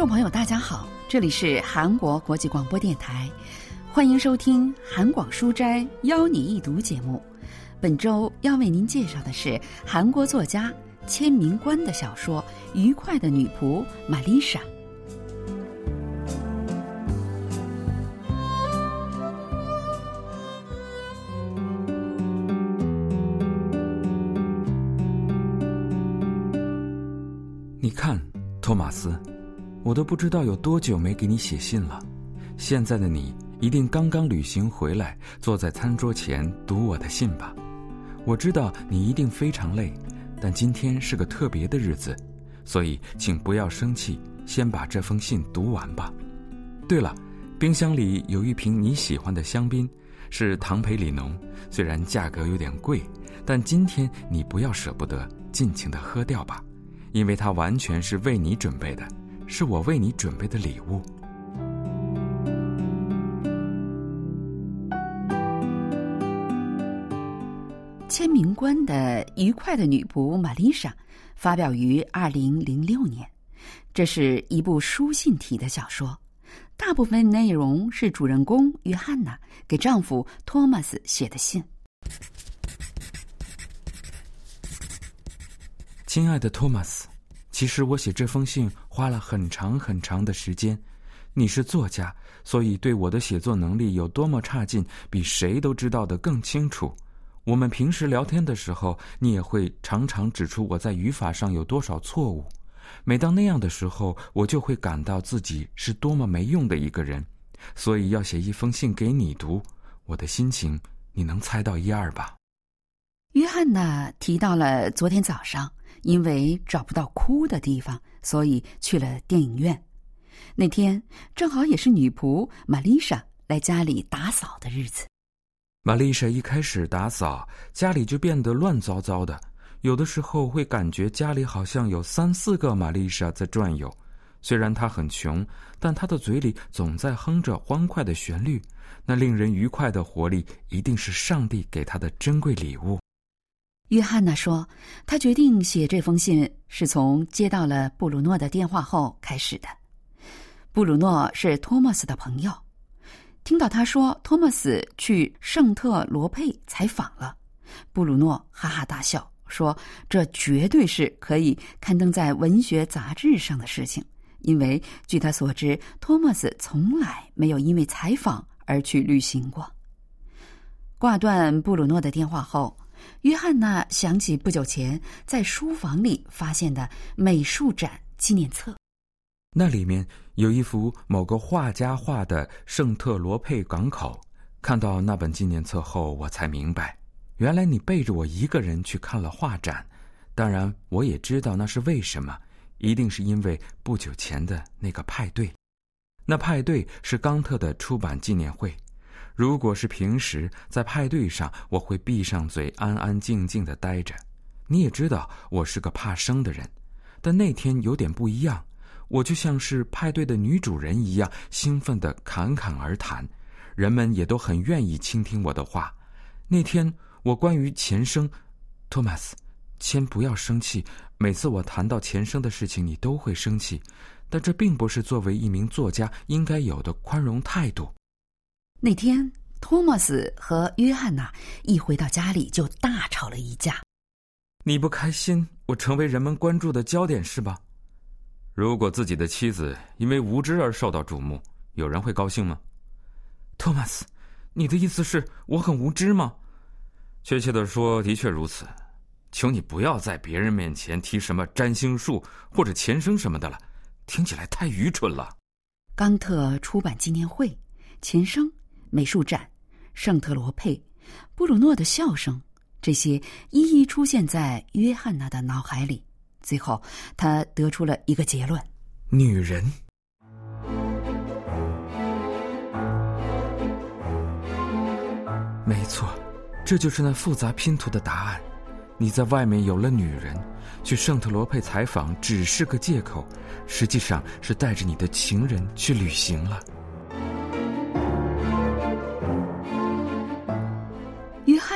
众朋友，大家好，这里是韩国国际广播电台，欢迎收听《韩广书斋邀你一读》节目。本周要为您介绍的是韩国作家千明官的小说《愉快的女仆玛丽莎》。你看，托马斯。我都不知道有多久没给你写信了，现在的你一定刚刚旅行回来，坐在餐桌前读我的信吧。我知道你一定非常累，但今天是个特别的日子，所以请不要生气，先把这封信读完吧。对了，冰箱里有一瓶你喜欢的香槟，是唐培里浓，虽然价格有点贵，但今天你不要舍不得，尽情的喝掉吧，因为它完全是为你准备的。是我为你准备的礼物。签名官的愉快的女仆玛丽莎，发表于二零零六年。这是一部书信体的小说，大部分内容是主人公约翰娜给丈夫托马斯写的信。亲爱的托马斯。其实我写这封信花了很长很长的时间。你是作家，所以对我的写作能力有多么差劲，比谁都知道的更清楚。我们平时聊天的时候，你也会常常指出我在语法上有多少错误。每当那样的时候，我就会感到自己是多么没用的一个人。所以要写一封信给你读，我的心情你能猜到一二吧？约翰娜提到了昨天早上。因为找不到哭的地方，所以去了电影院。那天正好也是女仆玛丽莎来家里打扫的日子。玛丽莎一开始打扫，家里就变得乱糟糟的。有的时候会感觉家里好像有三四个玛丽莎在转悠。虽然她很穷，但她的嘴里总在哼着欢快的旋律。那令人愉快的活力，一定是上帝给她的珍贵礼物。约翰娜说：“他决定写这封信是从接到了布鲁诺的电话后开始的。布鲁诺是托马斯的朋友，听到他说托马斯去圣特罗佩采访了，布鲁诺哈哈大笑，说这绝对是可以刊登在文学杂志上的事情，因为据他所知，托马斯从来没有因为采访而去旅行过。”挂断布鲁诺的电话后。约翰娜想起不久前在书房里发现的美术展纪念册，那里面有一幅某个画家画的圣特罗佩港口。看到那本纪念册后，我才明白，原来你背着我一个人去看了画展。当然，我也知道那是为什么，一定是因为不久前的那个派对。那派对是冈特的出版纪念会。如果是平时在派对上，我会闭上嘴，安安静静的待着。你也知道我是个怕生的人，但那天有点不一样，我就像是派对的女主人一样，兴奋的侃侃而谈，人们也都很愿意倾听我的话。那天我关于前生，托马斯，先不要生气。每次我谈到前生的事情，你都会生气，但这并不是作为一名作家应该有的宽容态度。那天，托马斯和约翰娜一回到家里就大吵了一架。你不开心，我成为人们关注的焦点是吧？如果自己的妻子因为无知而受到瞩目，有人会高兴吗？托马斯，你的意思是我很无知吗？确切的说，的确如此。求你不要在别人面前提什么占星术或者前生什么的了，听起来太愚蠢了。冈特出版纪念会，前生。美术展，圣特罗佩，布鲁诺的笑声，这些一一出现在约翰娜的脑海里。最后，他得出了一个结论：女人。没错，这就是那复杂拼图的答案。你在外面有了女人，去圣特罗佩采访只是个借口，实际上是带着你的情人去旅行了。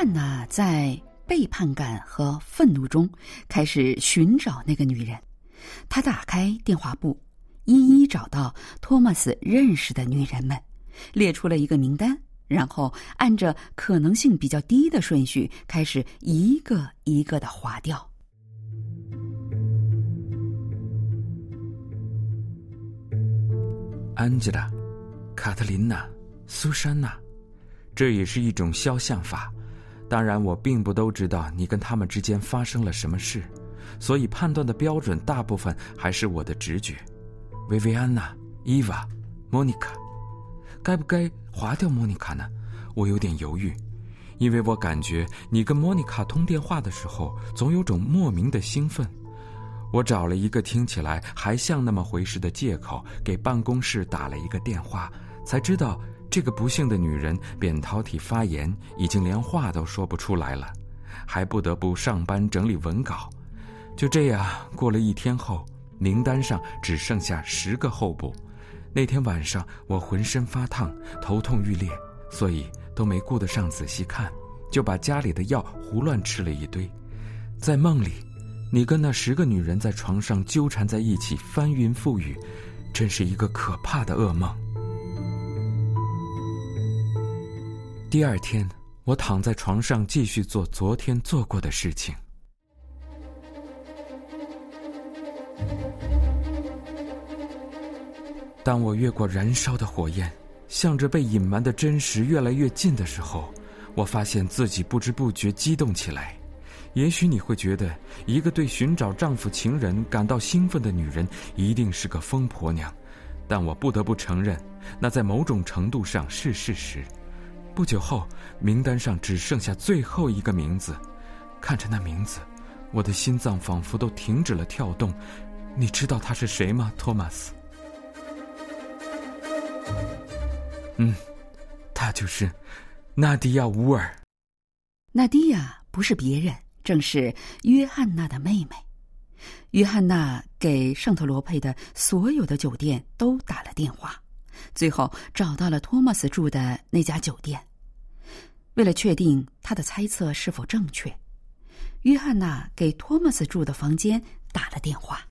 汉娜在背叛感和愤怒中开始寻找那个女人。他打开电话簿，一一找到托马斯认识的女人们，列出了一个名单，然后按着可能性比较低的顺序开始一个一个的划掉。安吉拉、卡特琳娜、苏珊娜，这也是一种肖像法。当然，我并不都知道你跟他们之间发生了什么事，所以判断的标准大部分还是我的直觉。薇薇安娜、伊娃、莫妮卡，该不该划掉莫妮卡呢？我有点犹豫，因为我感觉你跟莫妮卡通电话的时候，总有种莫名的兴奋。我找了一个听起来还像那么回事的借口，给办公室打了一个电话，才知道。这个不幸的女人扁桃体发炎，已经连话都说不出来了，还不得不上班整理文稿。就这样过了一天后，名单上只剩下十个候补。那天晚上我浑身发烫，头痛欲裂，所以都没顾得上仔细看，就把家里的药胡乱吃了一堆。在梦里，你跟那十个女人在床上纠缠在一起，翻云覆雨，真是一个可怕的噩梦。第二天，我躺在床上继续做昨天做过的事情。当我越过燃烧的火焰，向着被隐瞒的真实越来越近的时候，我发现自己不知不觉激动起来。也许你会觉得，一个对寻找丈夫情人感到兴奋的女人一定是个疯婆娘，但我不得不承认，那在某种程度上是事实。不久后，名单上只剩下最后一个名字。看着那名字，我的心脏仿佛都停止了跳动。你知道他是谁吗，托马斯？嗯，他就是纳迪亚·乌尔。纳迪亚不是别人，正是约翰娜的妹妹。约翰娜给圣特罗佩的所有的酒店都打了电话。最后找到了托马斯住的那家酒店。为了确定他的猜测是否正确，约翰娜给托马斯住的房间打了电话。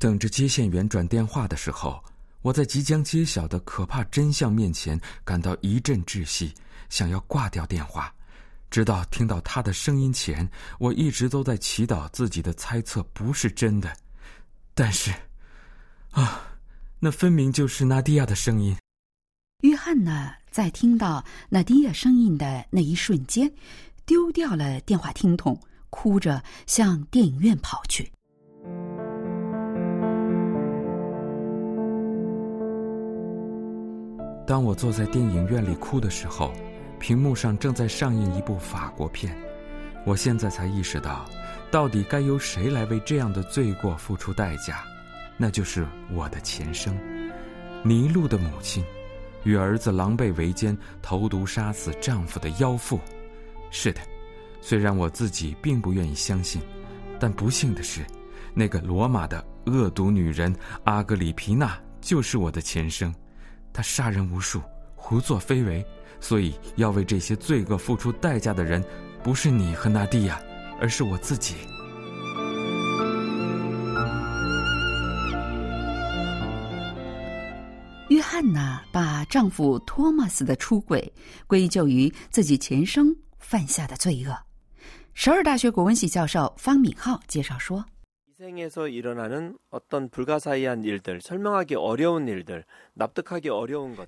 等着接线员转电话的时候，我在即将揭晓的可怕真相面前感到一阵窒息，想要挂掉电话。直到听到他的声音前，我一直都在祈祷自己的猜测不是真的。但是，那分明就是纳迪亚的声音。约翰呢在听到纳迪亚声音的那一瞬间，丢掉了电话听筒，哭着向电影院跑去。当我坐在电影院里哭的时候，屏幕上正在上映一部法国片。我现在才意识到，到底该由谁来为这样的罪过付出代价。那就是我的前生，尼禄的母亲，与儿子狼狈为奸、投毒杀死丈夫的妖妇。是的，虽然我自己并不愿意相信，但不幸的是，那个罗马的恶毒女人阿格里皮娜就是我的前生。她杀人无数，胡作非为，所以要为这些罪恶付出代价的人，不是你和纳蒂亚，而是我自己。汉娜把丈夫托马斯的出轨归咎于自己前生犯下的罪恶。首尔大学国文系教授方敏浩介绍说：“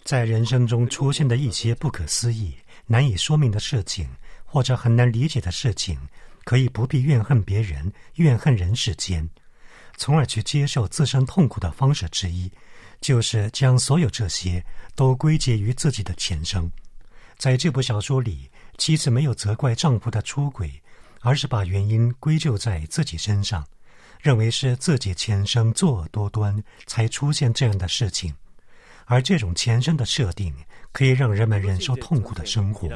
在人生中出现的一些不可思议、难以说明的事情，或者很难理解的事情，可以不必怨恨别人、怨恨人世间，从而去接受自身痛苦的方式之一。”就是将所有这些都归结于自己的前生。在这部小说里，妻子没有责怪丈夫的出轨，而是把原因归咎在自己身上，认为是自己前生作恶多端才出现这样的事情。而这种前生的设定可以让人们忍受痛苦的生活。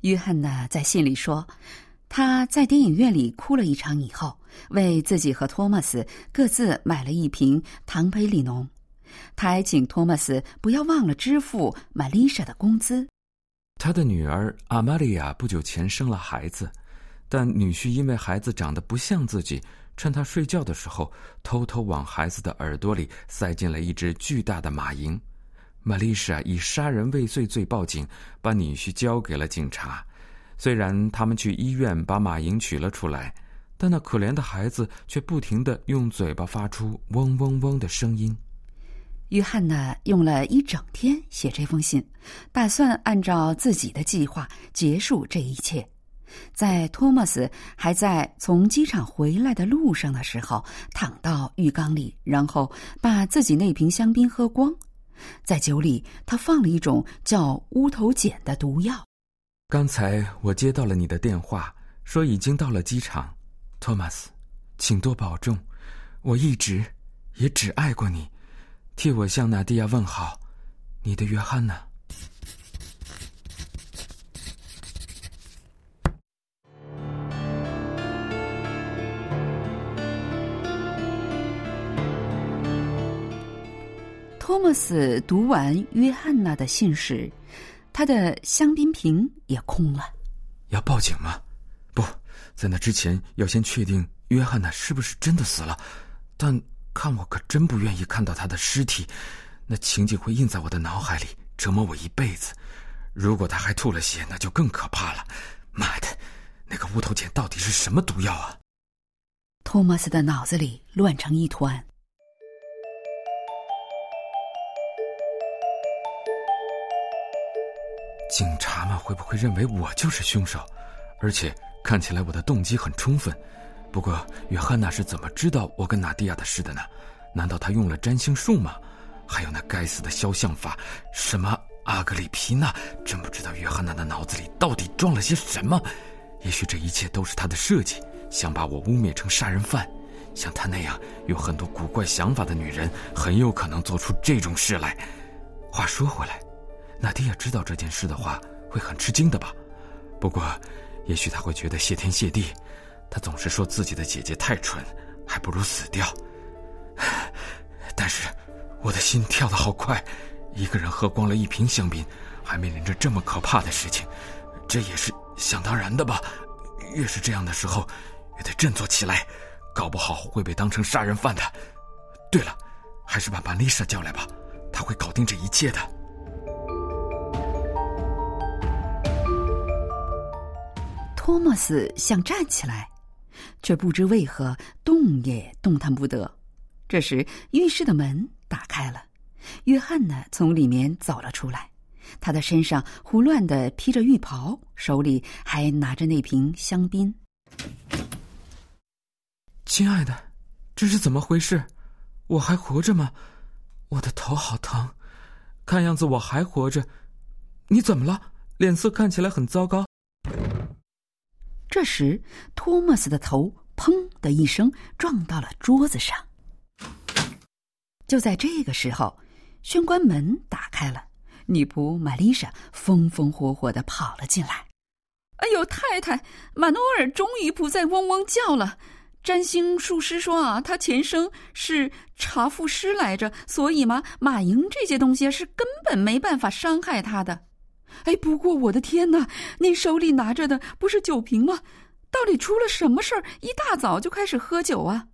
约翰娜在信里说。他在电影院里哭了一场以后，为自己和托马斯各自买了一瓶唐培里农。他还请托马斯不要忘了支付玛丽莎的工资。他的女儿阿玛利亚不久前生了孩子，但女婿因为孩子长得不像自己，趁他睡觉的时候，偷偷往孩子的耳朵里塞进了一只巨大的马蝇。玛丽莎以杀人未遂罪报警，把女婿交给了警察。虽然他们去医院把马蝇取了出来，但那可怜的孩子却不停的用嘴巴发出嗡嗡嗡的声音。约翰呢用了一整天写这封信，打算按照自己的计划结束这一切。在托马斯还在从机场回来的路上的时候，躺到浴缸里，然后把自己那瓶香槟喝光。在酒里，他放了一种叫乌头碱的毒药。刚才我接到了你的电话，说已经到了机场，托马斯，请多保重。我一直也只爱过你，替我向娜迪亚问好，你的约翰娜。托马斯读完约翰娜的信时，他的香槟瓶也空了。要报警吗？不在那之前，要先确定约翰娜是不是真的死了。但看我可真不愿意看到他的尸体，那情景会印在我的脑海里，折磨我一辈子。如果他还吐了血，那就更可怕了。妈的，那个乌头碱到底是什么毒药啊？托马斯的脑子里乱成一团。警察们会不会认为我就是凶手？而且看起来我的动机很充分。不过约翰娜是怎么知道我跟娜迪亚的事的呢？难道他用了占星术吗？还有那该死的肖像法，什么阿格里皮娜？真不知道约翰娜的脑子里到底装了些什么。也许这一切都是他的设计，想把我污蔑成杀人犯。像他那样有很多古怪想法的女人，很有可能做出这种事来。话说回来。娜迪亚知道这件事的话，会很吃惊的吧？不过，也许他会觉得谢天谢地。他总是说自己的姐姐太蠢，还不如死掉。但是，我的心跳得好快。一个人喝光了一瓶香槟，还面临着这么可怕的事情，这也是想当然的吧？越是这样的时候，越得振作起来，搞不好会被当成杀人犯的。对了，还是把玛丽莎叫来吧，她会搞定这一切的。托马斯想站起来，却不知为何动也动弹不得。这时，浴室的门打开了，约翰呢从里面走了出来。他的身上胡乱的披着浴袍，手里还拿着那瓶香槟。亲爱的，这是怎么回事？我还活着吗？我的头好疼，看样子我还活着。你怎么了？脸色看起来很糟糕。这时，托马斯的头“砰”的一声撞到了桌子上。就在这个时候，玄关门打开了，女仆玛丽莎风风火火的跑了进来。“哎呦，太太，马诺尔终于不再嗡嗡叫了。占星术师说啊，他前生是查复师来着，所以嘛，马蝇这些东西是根本没办法伤害他的。”哎，不过我的天哪！您手里拿着的不是酒瓶吗？到底出了什么事儿？一大早就开始喝酒啊！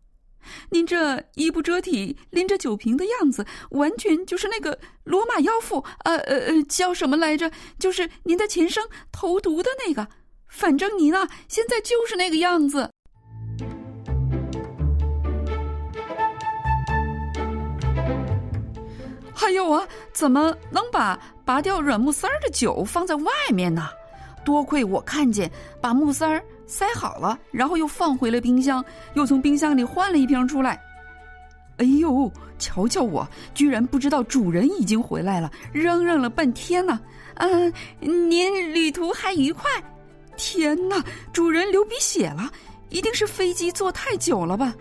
您这衣不遮体、拎着酒瓶的样子，完全就是那个罗马妖妇，呃呃呃，叫什么来着？就是您的前生投毒的那个。反正您啊，现在就是那个样子。还有啊，怎么能把拔掉软木塞儿的酒放在外面呢？多亏我看见，把木塞儿塞好了，然后又放回了冰箱，又从冰箱里换了一瓶出来。哎呦，瞧瞧我，居然不知道主人已经回来了，嚷嚷了半天呢。嗯，您旅途还愉快？天哪，主人流鼻血了，一定是飞机坐太久了吧？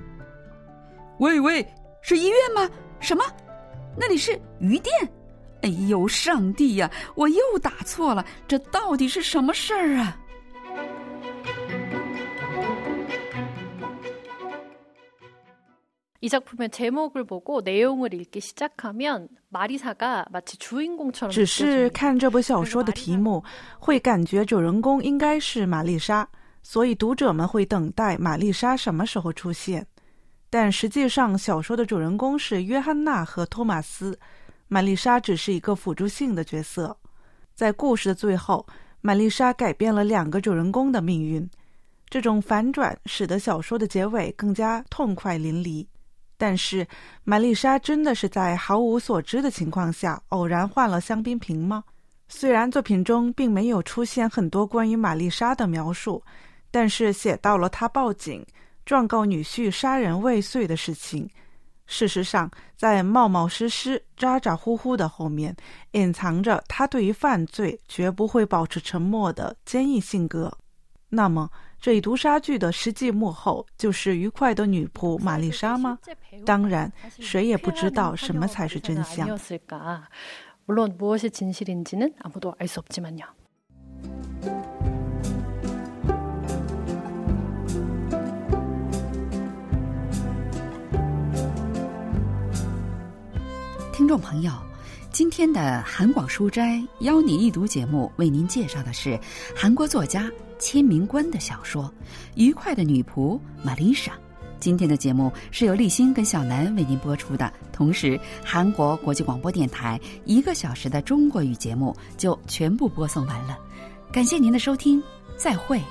喂喂，是医院吗？什么？那里是鱼店，哎呦，上帝呀！我又打错了，这到底是什么事儿啊？ 이 작품의 제목을 보고 내용을 읽기 시작하면 마리사가 마치 주인공처럼 只是 느껴집니다. 看这部小说的题目，会感觉主人公应该是玛丽莎，所以读者们会等待玛丽莎什么时候出现。 但实际上，小说的主人公是约翰娜和托马斯，玛丽莎只是一个辅助性的角色。在故事的最后，玛丽莎改变了两个主人公的命运。这种反转使得小说的结尾更加痛快淋漓。但是，玛丽莎真的是在毫无所知的情况下偶然换了香槟瓶吗？虽然作品中并没有出现很多关于玛丽莎的描述，但是写到了她报警、状告女婿杀人未遂的事情。事实上，在冒冒失失、咋咋呼呼的后面，隐藏着他对于犯罪绝不会保持沉默的坚毅性格。那么，这一毒杀剧的实际幕后就是愉快的女仆玛丽莎吗？当然，谁也不知道什么才是真相。听众朋友，今天的韩广书斋邀你一读节目，为您介绍的是韩国作家千明官的小说《愉快的女仆玛丽莎》。今天的节目是由立新跟小南为您播出的，同时韩国国际广播电台一个小时的中国语节目就全部播送完了。感谢您的收听，再会。